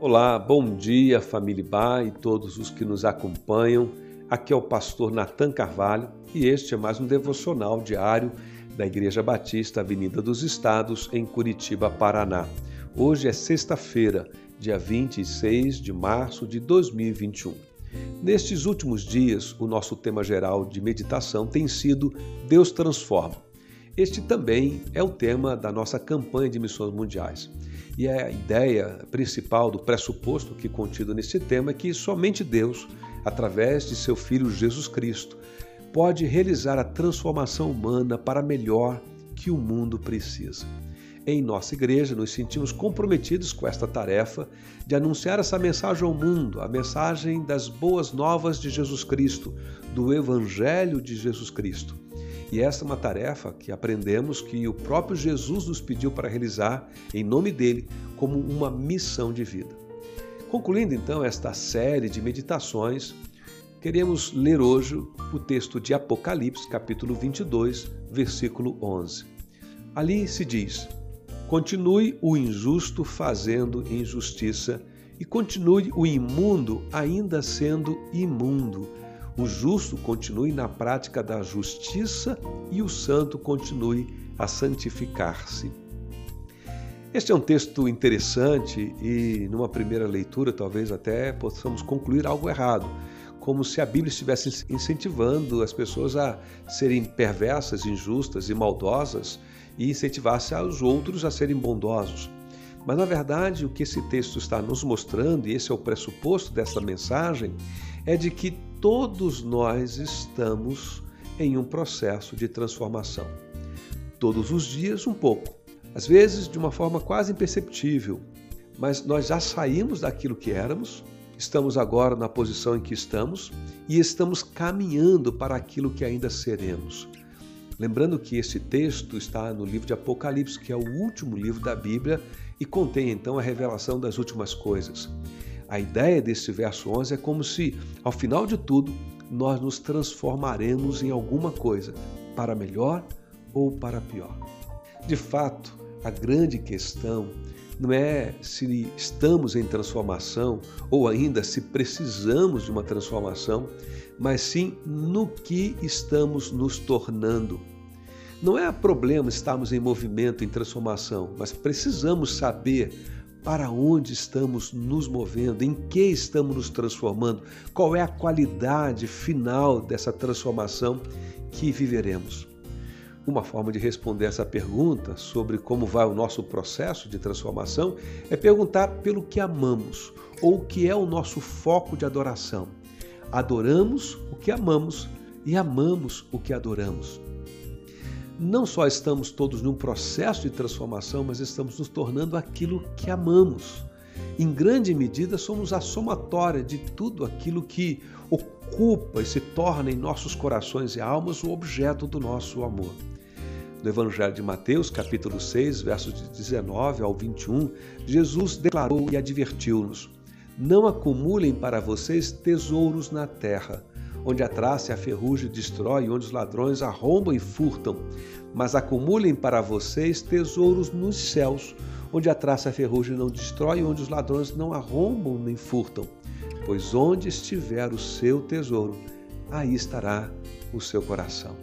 Olá, bom dia, família Bar e todos os que nos acompanham. Aqui é o pastor Natan Carvalho e este é mais um devocional diário da Igreja Batista Avenida dos Estados, em Curitiba, Paraná. Hoje é sexta-feira, dia 26 de março de 2021. Nestes últimos dias, o nosso tema geral de meditação tem sido Deus transforma. Este também é o tema da nossa campanha de missões mundiais. E a ideia principal do pressuposto que contido nesse tema é que somente Deus, através de seu Filho Jesus Cristo, pode realizar a transformação humana para melhor que o mundo precisa. Em nossa igreja, nos sentimos comprometidos com esta tarefa de anunciar essa mensagem ao mundo, a mensagem das boas novas de Jesus Cristo, do Evangelho de Jesus Cristo e essa é uma tarefa que aprendemos que o próprio Jesus nos pediu para realizar em nome dele, como uma missão de vida. Concluindo então esta série de meditações, queremos ler hoje o texto de Apocalipse, capítulo 22, versículo 11. Ali se diz: Continue o injusto fazendo injustiça, e continue o imundo ainda sendo imundo o justo continue na prática da justiça e o santo continue a santificar-se. Este é um texto interessante e, numa primeira leitura, talvez até possamos concluir algo errado, como se a Bíblia estivesse incentivando as pessoas a serem perversas, injustas e maldosas e incentivasse os outros a serem bondosos. Mas, na verdade, o que esse texto está nos mostrando, e esse é o pressuposto dessa mensagem, é de que todos nós estamos em um processo de transformação. Todos os dias, um pouco. Às vezes, de uma forma quase imperceptível. Mas nós já saímos daquilo que éramos, estamos agora na posição em que estamos e estamos caminhando para aquilo que ainda seremos. Lembrando que esse texto está no livro de Apocalipse, que é o último livro da Bíblia e contém então a revelação das últimas coisas. A ideia desse verso 11 é como se, ao final de tudo, nós nos transformaremos em alguma coisa, para melhor ou para pior. De fato, a grande questão não é se estamos em transformação ou ainda se precisamos de uma transformação, mas sim no que estamos nos tornando. Não é problema estarmos em movimento, em transformação, mas precisamos saber para onde estamos nos movendo, em que estamos nos transformando, qual é a qualidade final dessa transformação que viveremos. Uma forma de responder essa pergunta sobre como vai o nosso processo de transformação é perguntar pelo que amamos ou o que é o nosso foco de adoração. Adoramos o que amamos e amamos o que adoramos não só estamos todos num processo de transformação, mas estamos nos tornando aquilo que amamos. Em grande medida, somos a somatória de tudo aquilo que ocupa e se torna em nossos corações e almas o objeto do nosso amor. No Evangelho de Mateus, capítulo 6, versos de 19 ao 21, Jesus declarou e advertiu-nos: Não acumulem para vocês tesouros na terra onde a traça e a ferrugem destrói, onde os ladrões arrombam e furtam. Mas acumulem para vocês tesouros nos céus, onde a traça e a ferrugem não destrói, onde os ladrões não arrombam nem furtam. Pois onde estiver o seu tesouro, aí estará o seu coração.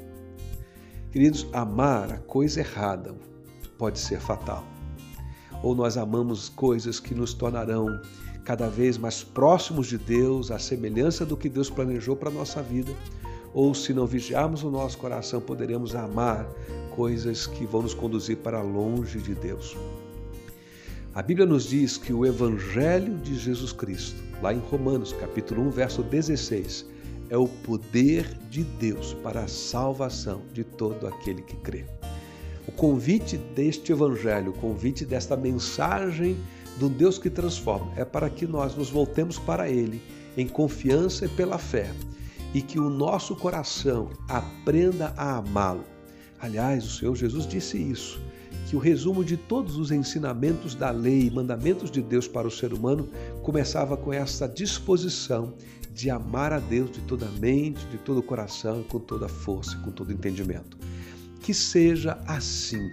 Queridos, amar a coisa errada pode ser fatal. Ou nós amamos coisas que nos tornarão cada vez mais próximos de Deus, à semelhança do que Deus planejou para a nossa vida, ou se não vigiarmos o nosso coração, poderemos amar coisas que vão nos conduzir para longe de Deus. A Bíblia nos diz que o Evangelho de Jesus Cristo, lá em Romanos, capítulo 1, verso 16, é o poder de Deus para a salvação de todo aquele que crê. O convite deste Evangelho, o convite desta mensagem do Deus que transforma, é para que nós nos voltemos para Ele em confiança e pela fé e que o nosso coração aprenda a amá-lo. Aliás, o Senhor Jesus disse isso, que o resumo de todos os ensinamentos da lei e mandamentos de Deus para o ser humano começava com essa disposição de amar a Deus de toda a mente, de todo o coração, com toda a força, com todo o entendimento. Que seja assim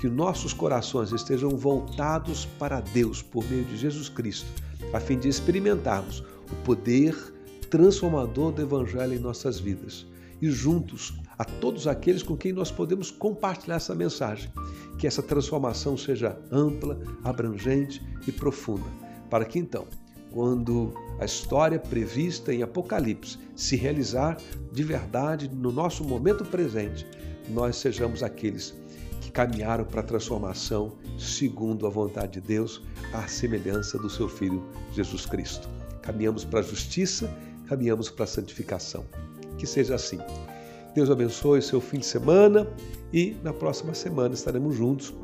que nossos corações estejam voltados para Deus por meio de Jesus Cristo, a fim de experimentarmos o poder transformador do Evangelho em nossas vidas. E juntos a todos aqueles com quem nós podemos compartilhar essa mensagem, que essa transformação seja ampla, abrangente e profunda, para que então, quando a história prevista em Apocalipse se realizar de verdade no nosso momento presente, nós sejamos aqueles que caminharam para a transformação segundo a vontade de Deus, à semelhança do seu Filho Jesus Cristo. Caminhamos para a justiça, caminhamos para a santificação. Que seja assim. Deus abençoe seu fim de semana e na próxima semana estaremos juntos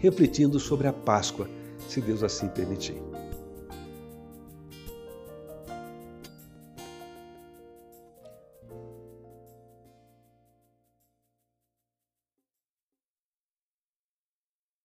refletindo sobre a Páscoa, se Deus assim permitir.